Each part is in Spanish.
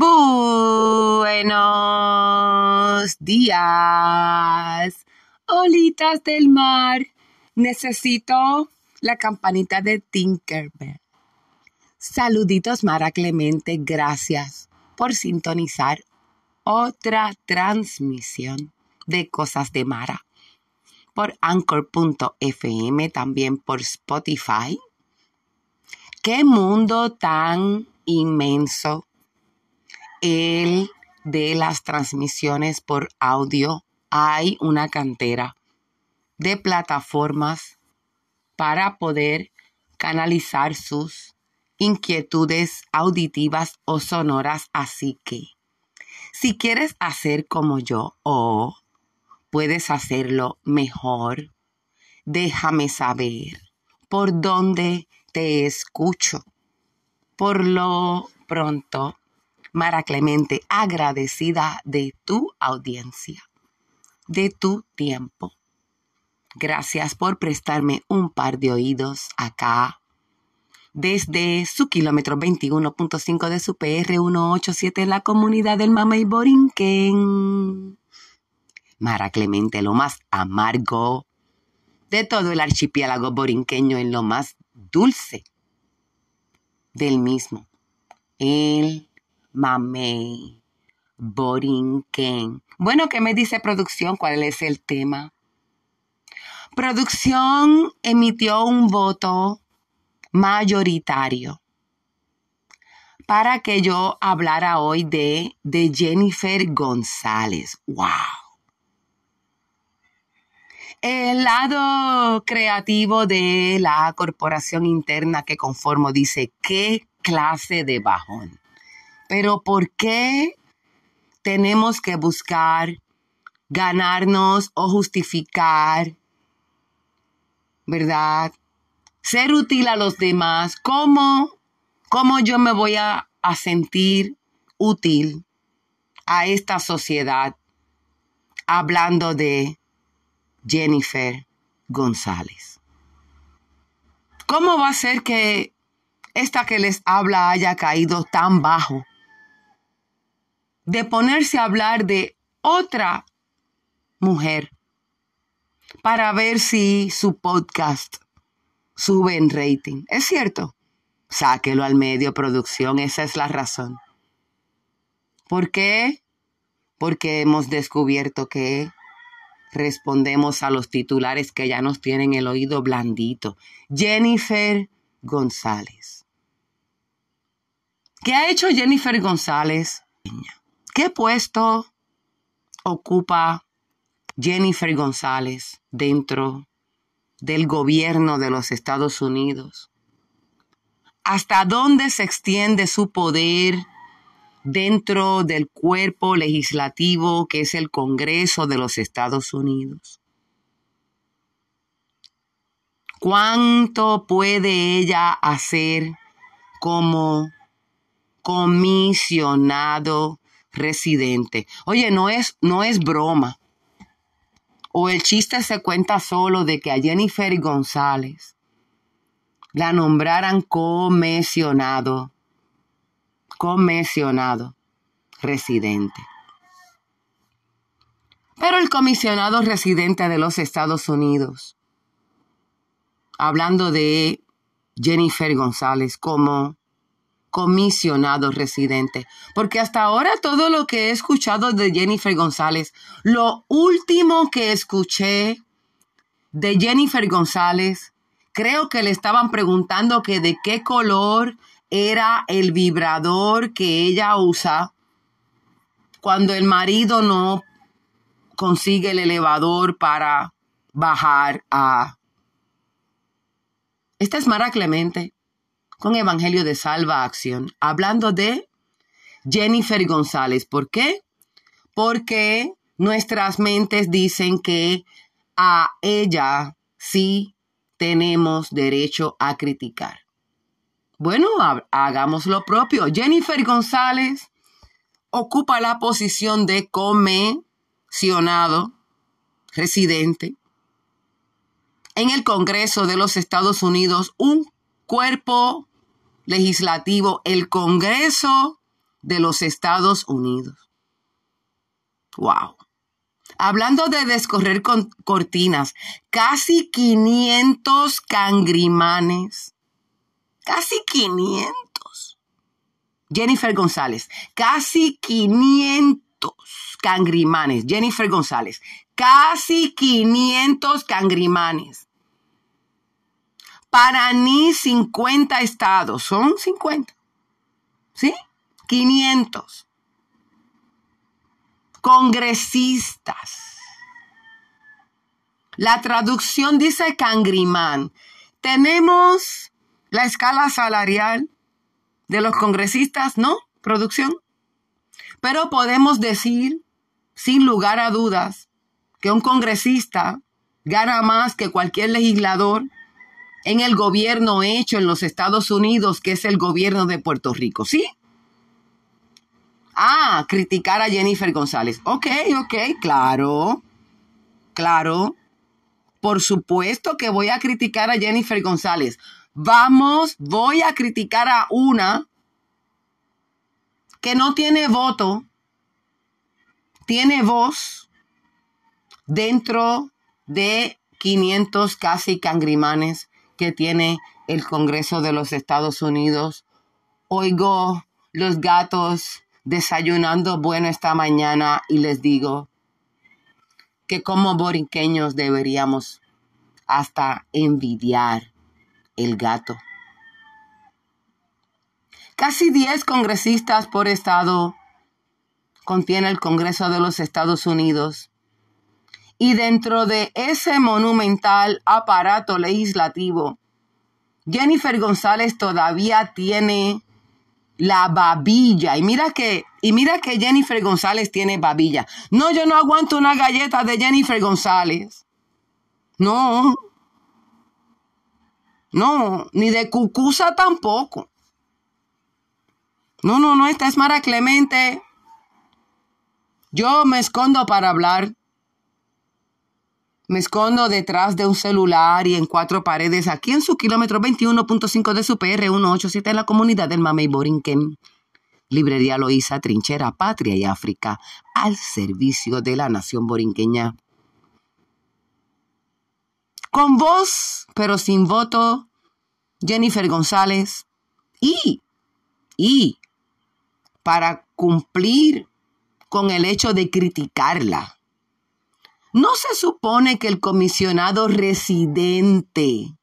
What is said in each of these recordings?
Buenos días, olitas del mar. Necesito la campanita de Tinkerbell. Saluditos, Mara Clemente. Gracias por sintonizar otra transmisión de Cosas de Mara por anchor.fm, también por Spotify. Qué mundo tan inmenso el de las transmisiones por audio. Hay una cantera de plataformas para poder canalizar sus inquietudes auditivas o sonoras. Así que, si quieres hacer como yo o puedes hacerlo mejor, déjame saber por dónde te escucho. Por lo pronto, Mara Clemente, agradecida de tu audiencia, de tu tiempo. Gracias por prestarme un par de oídos acá desde su kilómetro 21.5 de su PR 187 en la comunidad del Mamey Borinquen. Mara Clemente, lo más amargo de todo el archipiélago borinqueño en lo más dulce del mismo. El Mamey Borinquen. Bueno, ¿qué me dice producción? ¿Cuál es el tema? Producción emitió un voto mayoritario para que yo hablara hoy de, de Jennifer González. ¡Wow! El lado creativo de la corporación interna que conformo dice, ¿qué clase de bajón? Pero ¿por qué tenemos que buscar ganarnos o justificar, ¿verdad? Ser útil a los demás. ¿Cómo, cómo yo me voy a, a sentir útil a esta sociedad hablando de Jennifer González? ¿Cómo va a ser que esta que les habla haya caído tan bajo de ponerse a hablar de otra mujer para ver si su podcast sube en rating. ¿Es cierto? Sáquelo al medio, producción, esa es la razón. ¿Por qué? Porque hemos descubierto que respondemos a los titulares que ya nos tienen el oído blandito. Jennifer González. ¿Qué ha hecho Jennifer González? ¿Qué puesto ocupa Jennifer González dentro del gobierno de los Estados Unidos? ¿Hasta dónde se extiende su poder dentro del cuerpo legislativo que es el Congreso de los Estados Unidos? ¿Cuánto puede ella hacer como comisionado residente. Oye, no es, no es broma. O el chiste se cuenta solo de que a Jennifer González la nombraran comisionado, comisionado residente. Pero el comisionado residente de los Estados Unidos, hablando de Jennifer González como comisionado residente. Porque hasta ahora todo lo que he escuchado de Jennifer González, lo último que escuché de Jennifer González, creo que le estaban preguntando que de qué color era el vibrador que ella usa cuando el marido no consigue el elevador para bajar a... Esta es Mara Clemente con Evangelio de Salva Acción, hablando de Jennifer González. ¿Por qué? Porque nuestras mentes dicen que a ella sí tenemos derecho a criticar. Bueno, hagamos lo propio. Jennifer González ocupa la posición de comisionado residente en el Congreso de los Estados Unidos, un cuerpo legislativo, el Congreso de los Estados Unidos. Wow. Hablando de descorrer con cortinas, casi 500 cangrimanes. Casi 500. Jennifer González, casi 500 cangrimanes. Jennifer González, casi 500 cangrimanes. Para ni 50 estados, son 50. ¿Sí? 500 congresistas. La traducción dice cangrimán. Tenemos la escala salarial de los congresistas, ¿no? Producción. Pero podemos decir, sin lugar a dudas, que un congresista gana más que cualquier legislador en el gobierno hecho en los Estados Unidos, que es el gobierno de Puerto Rico. ¿Sí? Ah, criticar a Jennifer González. Ok, ok, claro. Claro. Por supuesto que voy a criticar a Jennifer González. Vamos, voy a criticar a una que no tiene voto, tiene voz dentro de 500 casi cangrimanes que tiene el Congreso de los Estados Unidos. Oigo los gatos desayunando bueno esta mañana y les digo que como borinqueños deberíamos hasta envidiar el gato. Casi 10 congresistas por estado contiene el Congreso de los Estados Unidos. Y dentro de ese monumental aparato legislativo, Jennifer González todavía tiene la babilla. Y mira que, y mira que Jennifer González tiene babilla. No, yo no aguanto una galleta de Jennifer González. No. No, ni de Cucusa tampoco. No, no, no, esta es Mara Clemente. Yo me escondo para hablar. Me escondo detrás de un celular y en cuatro paredes aquí en su kilómetro 21.5 de su PR187 en la comunidad del Mamey Borinquen. Librería Loíza, Trinchera, Patria y África, al servicio de la nación borinqueña. Con voz, pero sin voto, Jennifer González. Y, y, para cumplir con el hecho de criticarla ¿No se supone que el comisionado residente,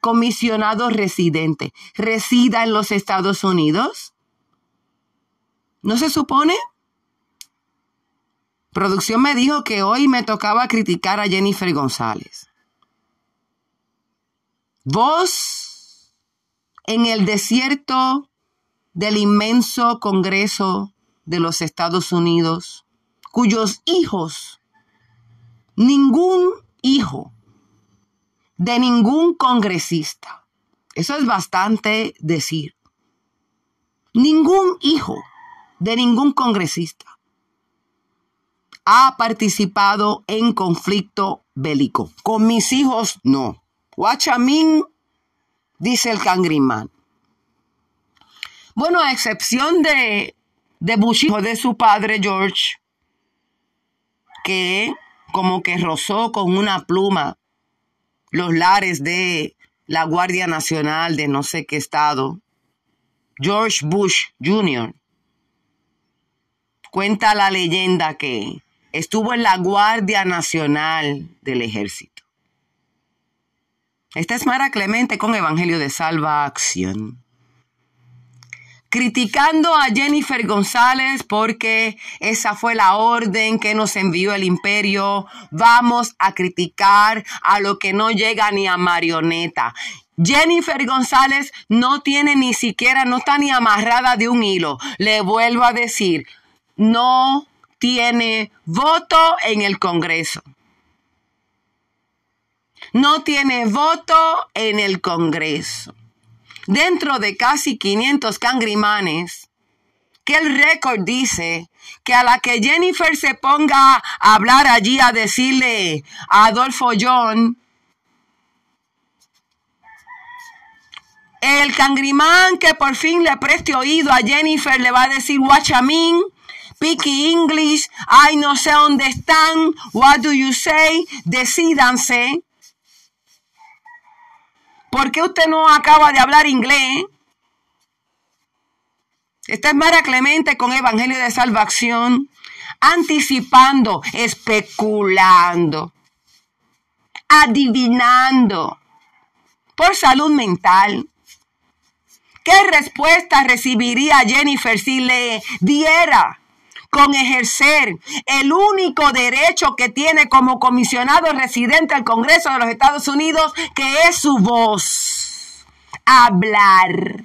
comisionado residente, resida en los Estados Unidos? ¿No se supone? Producción me dijo que hoy me tocaba criticar a Jennifer González. Vos en el desierto del inmenso Congreso de los Estados Unidos, cuyos hijos ningún hijo de ningún congresista, eso es bastante decir, ningún hijo de ningún congresista ha participado en conflicto bélico. Con mis hijos, no. Guachamín, dice el cangrimán. Bueno, a excepción de, de Bush, hijo de su padre George, que como que rozó con una pluma los lares de la Guardia Nacional de no sé qué estado, George Bush Jr. Cuenta la leyenda que estuvo en la Guardia Nacional del Ejército. Esta es Mara Clemente con Evangelio de Salvación criticando a Jennifer González porque esa fue la orden que nos envió el imperio. Vamos a criticar a lo que no llega ni a marioneta. Jennifer González no tiene ni siquiera, no está ni amarrada de un hilo. Le vuelvo a decir, no tiene voto en el Congreso. No tiene voto en el Congreso dentro de casi 500 cangrimanes, que el récord dice que a la que Jennifer se ponga a hablar allí a decirle a Adolfo John, El cangrimán que por fin le preste oído a Jennifer le va a decir mean, picky English, ay no sé dónde están, what do you say, decídanse. ¿Por qué usted no acaba de hablar inglés? Esta es Mara Clemente con Evangelio de Salvación, anticipando, especulando, adivinando por salud mental. ¿Qué respuesta recibiría Jennifer si le diera con ejercer el único derecho que tiene como comisionado residente del Congreso de los Estados Unidos, que es su voz? Hablar.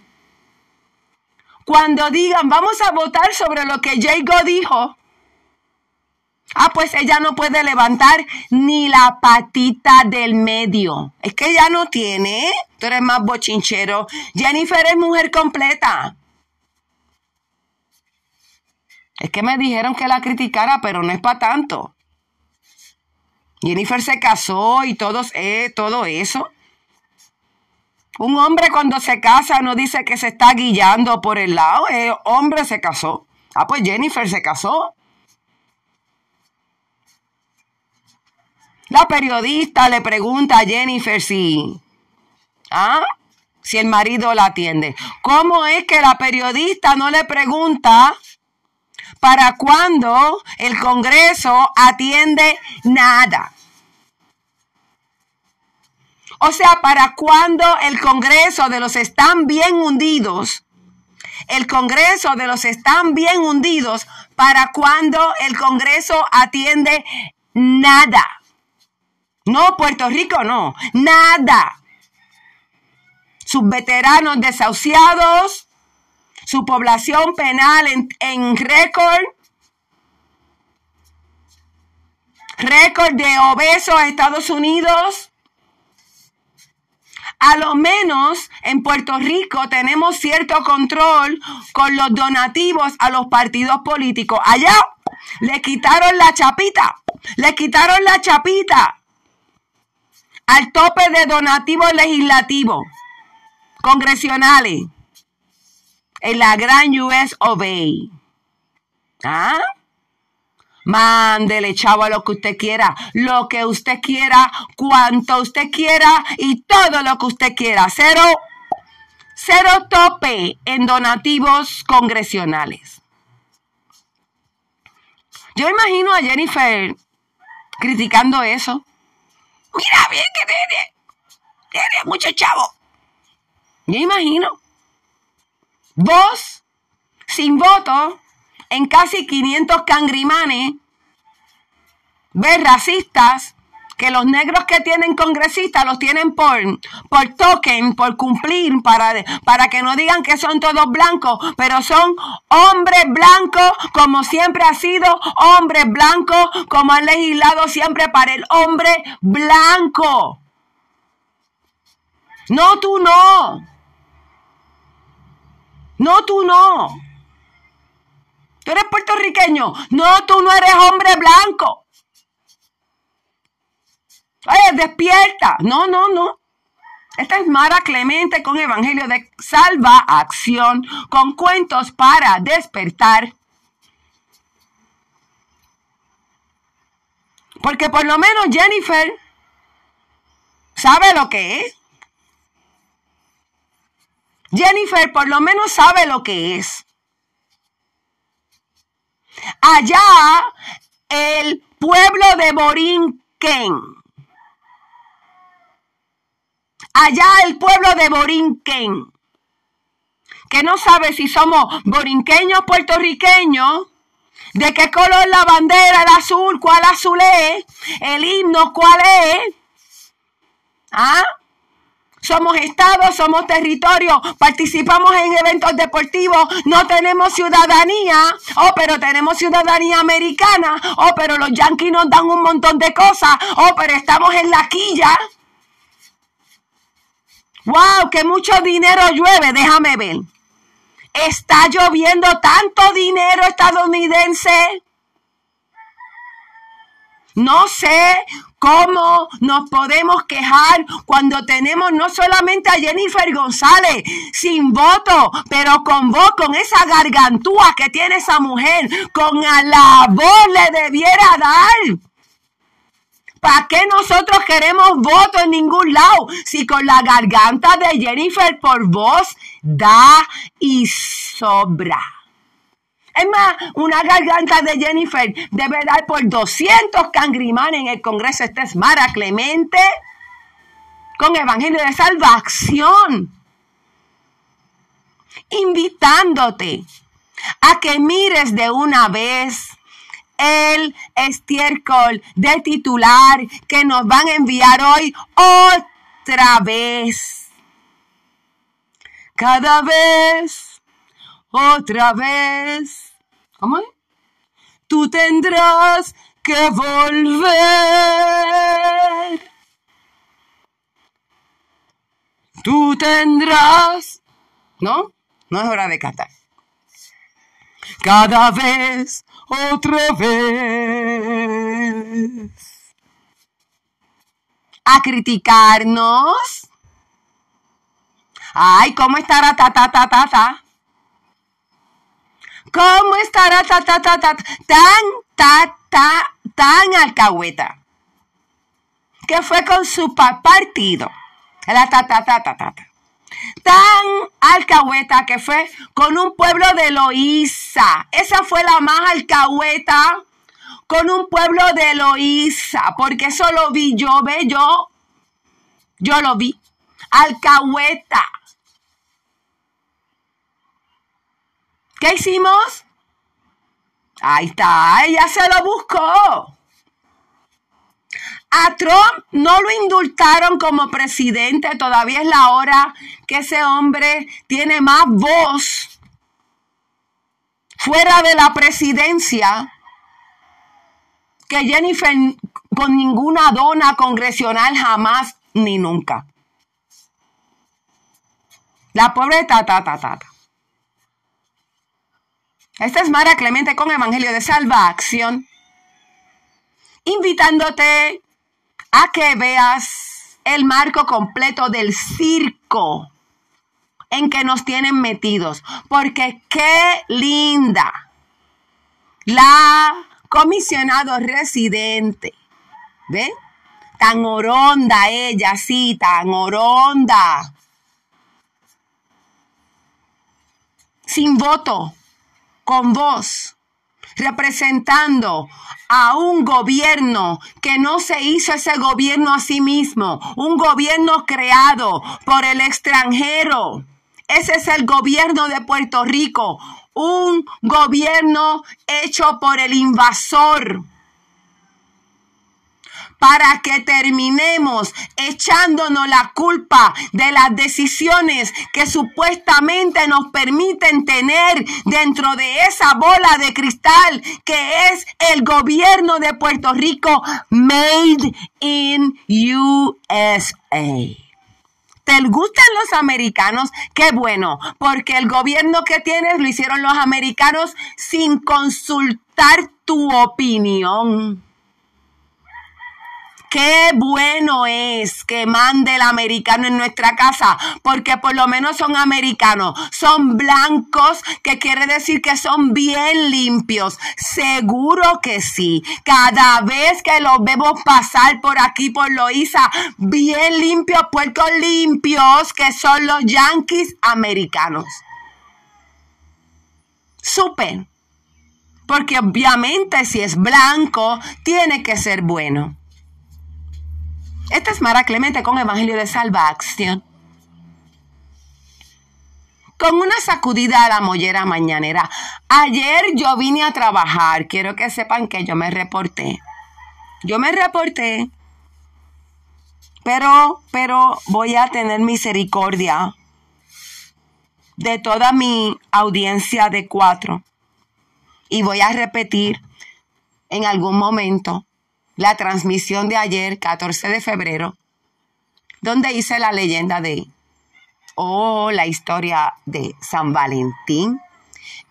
Cuando digan, vamos a votar sobre lo que Jago dijo, Ah, pues ella no puede levantar ni la patita del medio. Es que ella no tiene. Tú eres más bochinchero. Jennifer es mujer completa. Es que me dijeron que la criticara, pero no es para tanto. Jennifer se casó y todo, eh, todo eso. Un hombre cuando se casa no dice que se está guiando por el lado. El hombre se casó. Ah, pues Jennifer se casó. La periodista le pregunta a Jennifer si, ¿ah? si el marido la atiende. ¿Cómo es que la periodista no le pregunta para cuándo el Congreso atiende nada? O sea, para cuándo el Congreso de los están bien hundidos, el Congreso de los están bien hundidos, para cuándo el Congreso atiende nada. No, Puerto Rico no, nada. Sus veteranos desahuciados, su población penal en, récord, récord de obesos a Estados Unidos. A lo menos en Puerto Rico tenemos cierto control con los donativos a los partidos políticos. Allá le quitaron la chapita, le quitaron la chapita al tope de donativos legislativos, congresionales, en la gran US Obey. ¿Ah? Mándele, chavo, a lo que usted quiera, lo que usted quiera, cuanto usted quiera y todo lo que usted quiera. Cero, cero tope en donativos congresionales. Yo imagino a Jennifer criticando eso. Mira bien que tiene, tiene mucho chavo. Yo imagino. Vos, sin voto, en casi 500 cangrimanes, ves racistas que los negros que tienen congresistas los tienen por, por token, por cumplir, para, para que no digan que son todos blancos, pero son hombres blancos como siempre ha sido, hombres blancos como han legislado siempre para el hombre blanco. No, tú no. No, tú no. Tú eres puertorriqueño. No, tú no eres hombre blanco. Oye, despierta. No, no, no. Esta es Mara Clemente con Evangelio de Salva Acción, con cuentos para despertar. Porque por lo menos Jennifer sabe lo que es. Jennifer por lo menos sabe lo que es. Allá el pueblo de Borinquen allá el pueblo de Borinquen, que no sabe si somos borinqueños, puertorriqueños, de qué color la bandera, el azul, cuál azul es, el himno, cuál es. ¿Ah? Somos estados, somos territorio, participamos en eventos deportivos, no tenemos ciudadanía, oh, pero tenemos ciudadanía americana, oh, pero los yanquis nos dan un montón de cosas, oh, pero estamos en la quilla. ¡Wow! ¡Que mucho dinero llueve! Déjame ver. ¿Está lloviendo tanto dinero estadounidense? No sé ¿Cómo nos podemos quejar cuando tenemos no solamente a Jennifer González sin voto, pero con voz, con esa gargantúa que tiene esa mujer, con a la voz le debiera dar? ¿Para qué nosotros queremos voto en ningún lado? Si con la garganta de Jennifer por voz da y sobra. Es más, una garganta de Jennifer debe dar por 200 cangrimanes en el Congreso. Esta es Mara Clemente con Evangelio de Salvación. Invitándote a que mires de una vez el estiércol de titular que nos van a enviar hoy otra vez. Cada vez, otra vez ¿Cómo Tú tendrás que volver. Tú tendrás. ¿No? No es hora de cantar. Cada vez, otra vez. A criticarnos. Ay, ¿cómo estará ta ta ta ta ta? ¿Cómo estará ta, ta, ta, ta, tan, ta, ta, tan alcahueta? Que fue con su partido. La ta, ta, ta, ta, ta, Tan alcahueta que fue con un pueblo de Loíza. Esa fue la más alcahueta con un pueblo de Loíza. Porque eso lo vi yo, ve, yo. Yo lo vi. Alcahueta. ¿Qué hicimos? Ahí está, ella se lo buscó. A Trump no lo indultaron como presidente, todavía es la hora que ese hombre tiene más voz fuera de la presidencia que Jennifer con ninguna dona congresional jamás ni nunca. La pobre tata, tata, tata. Esta es Mara Clemente con Evangelio de Salvación, invitándote a que veas el marco completo del circo en que nos tienen metidos, porque qué linda la comisionado residente, ¿ve? Tan oronda ella, sí, tan oronda. Sin voto, con vos, representando a un gobierno que no se hizo ese gobierno a sí mismo, un gobierno creado por el extranjero. Ese es el gobierno de Puerto Rico, un gobierno hecho por el invasor para que terminemos echándonos la culpa de las decisiones que supuestamente nos permiten tener dentro de esa bola de cristal que es el gobierno de Puerto Rico made in USA. ¿Te gustan los americanos? Qué bueno, porque el gobierno que tienes lo hicieron los americanos sin consultar tu opinión. Qué bueno es que mande el americano en nuestra casa, porque por lo menos son americanos, son blancos, que quiere decir que son bien limpios. Seguro que sí. Cada vez que los vemos pasar por aquí, por Loíza, bien limpios, puercos limpios, que son los yankees americanos. Súper. Porque obviamente si es blanco, tiene que ser bueno. Esta es Mara Clemente con Evangelio de Salvación. Con una sacudida a la mollera mañanera. Ayer yo vine a trabajar. Quiero que sepan que yo me reporté. Yo me reporté. Pero, pero voy a tener misericordia de toda mi audiencia de cuatro. Y voy a repetir en algún momento la transmisión de ayer, 14 de febrero, donde hice la leyenda de, oh, la historia de San Valentín,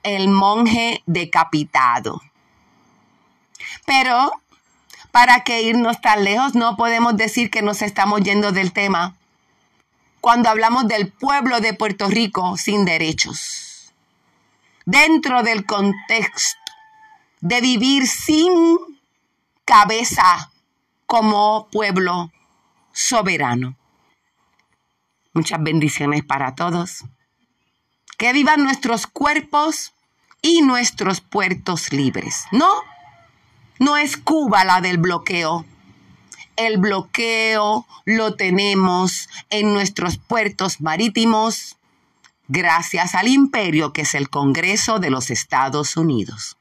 el monje decapitado. Pero ¿Para qué irnos tan lejos? No podemos decir que nos estamos yendo del tema cuando hablamos del pueblo de Puerto Rico sin derechos. Dentro del contexto de vivir sin cabeza como pueblo soberano. Muchas bendiciones para todos. Que vivan nuestros cuerpos y nuestros puertos libres. No, no es Cuba la del bloqueo. El bloqueo lo tenemos en nuestros puertos marítimos gracias al imperio que es el Congreso de los Estados Unidos.